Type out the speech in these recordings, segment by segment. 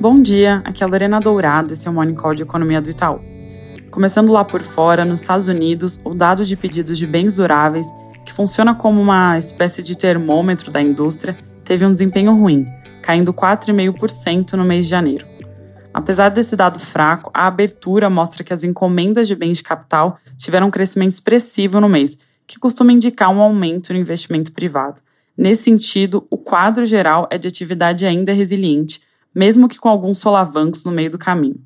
Bom dia, aqui é Lorena Dourado, esse é o Morning Call de Economia do Itaú. Começando lá por fora, nos Estados Unidos, o dado de pedidos de bens duráveis, que funciona como uma espécie de termômetro da indústria, teve um desempenho ruim, caindo 4,5% no mês de janeiro. Apesar desse dado fraco, a abertura mostra que as encomendas de bens de capital tiveram um crescimento expressivo no mês, que costuma indicar um aumento no investimento privado. Nesse sentido, o quadro geral é de atividade ainda resiliente, mesmo que com alguns solavancos no meio do caminho.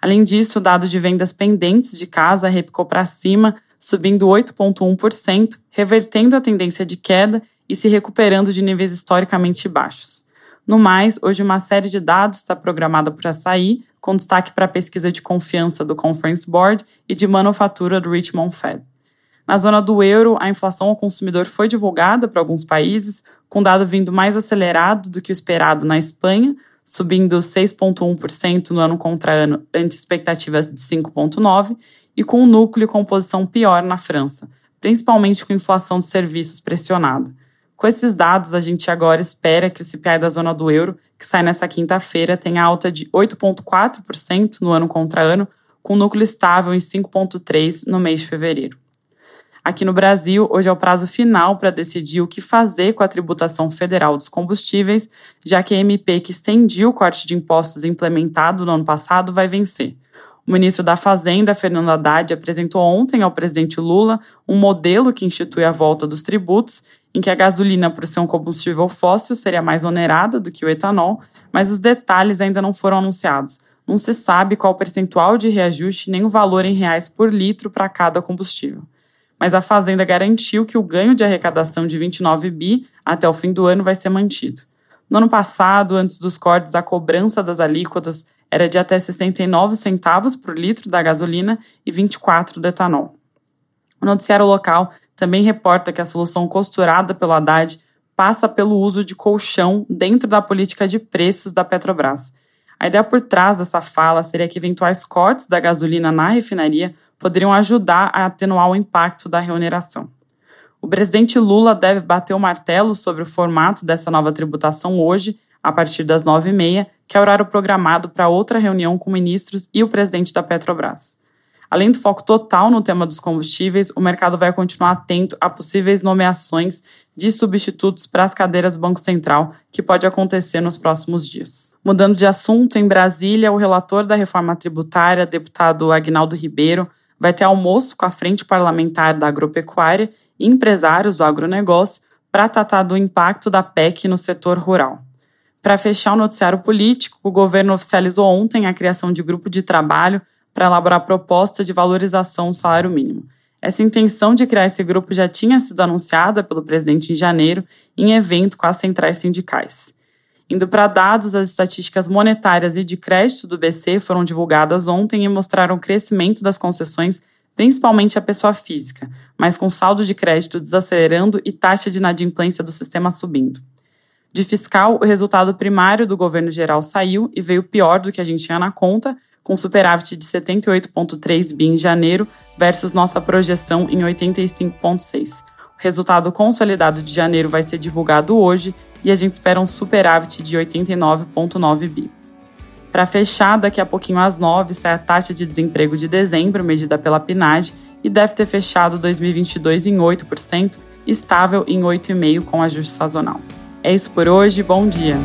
Além disso, o dado de vendas pendentes de casa repicou para cima, subindo 8,1%, revertendo a tendência de queda e se recuperando de níveis historicamente baixos. No mais, hoje uma série de dados está programada para sair, com destaque para a pesquisa de confiança do Conference Board e de manufatura do Richmond Fed. Na zona do euro, a inflação ao consumidor foi divulgada para alguns países, com dado vindo mais acelerado do que o esperado na Espanha, subindo 6,1% no ano contra ano, ante expectativas de 5,9%, e com o núcleo e composição pior na França, principalmente com inflação de serviços pressionada. Com esses dados, a gente agora espera que o CPI da zona do euro, que sai nessa quinta-feira, tenha alta de 8,4% no ano contra ano, com núcleo estável em 5,3% no mês de fevereiro. Aqui no Brasil, hoje é o prazo final para decidir o que fazer com a tributação federal dos combustíveis, já que a MP que estendia o corte de impostos implementado no ano passado vai vencer. O ministro da Fazenda, Fernando Haddad, apresentou ontem ao presidente Lula um modelo que institui a volta dos tributos em que a gasolina, por ser um combustível fóssil, seria mais onerada do que o etanol, mas os detalhes ainda não foram anunciados. Não se sabe qual percentual de reajuste nem o valor em reais por litro para cada combustível. Mas a Fazenda garantiu que o ganho de arrecadação de 29 bi até o fim do ano vai ser mantido. No ano passado, antes dos cortes, a cobrança das alíquotas era de até 69 centavos por litro da gasolina e 24 do etanol. O noticiário local também reporta que a solução costurada pelo Haddad passa pelo uso de colchão dentro da política de preços da Petrobras. A ideia por trás dessa fala seria que eventuais cortes da gasolina na refinaria poderiam ajudar a atenuar o impacto da remuneração. O presidente Lula deve bater o martelo sobre o formato dessa nova tributação hoje, a partir das 9h30, que é o horário programado para outra reunião com ministros e o presidente da Petrobras. Além do foco total no tema dos combustíveis, o mercado vai continuar atento a possíveis nomeações de substitutos para as cadeiras do Banco Central, que pode acontecer nos próximos dias. Mudando de assunto, em Brasília, o relator da reforma tributária, deputado Agnaldo Ribeiro, vai ter almoço com a Frente Parlamentar da Agropecuária e empresários do agronegócio para tratar do impacto da PEC no setor rural. Para fechar o noticiário político, o governo oficializou ontem a criação de grupo de trabalho para elaborar proposta de valorização do salário mínimo. Essa intenção de criar esse grupo já tinha sido anunciada pelo presidente em janeiro em evento com as centrais sindicais. Indo para dados, as estatísticas monetárias e de crédito do BC foram divulgadas ontem e mostraram o crescimento das concessões, principalmente à pessoa física, mas com saldo de crédito desacelerando e taxa de inadimplência do sistema subindo. De fiscal, o resultado primário do governo geral saiu e veio pior do que a gente tinha na conta, com superávit de 78,3 bi em janeiro versus nossa projeção em 85,6. Resultado consolidado de janeiro vai ser divulgado hoje e a gente espera um superávit de 89,9 bi. Para fechar, daqui a pouquinho às 9 sai a taxa de desemprego de dezembro, medida pela PNAD, e deve ter fechado 2022 em 8%, estável em 8,5% com ajuste sazonal. É isso por hoje, bom dia!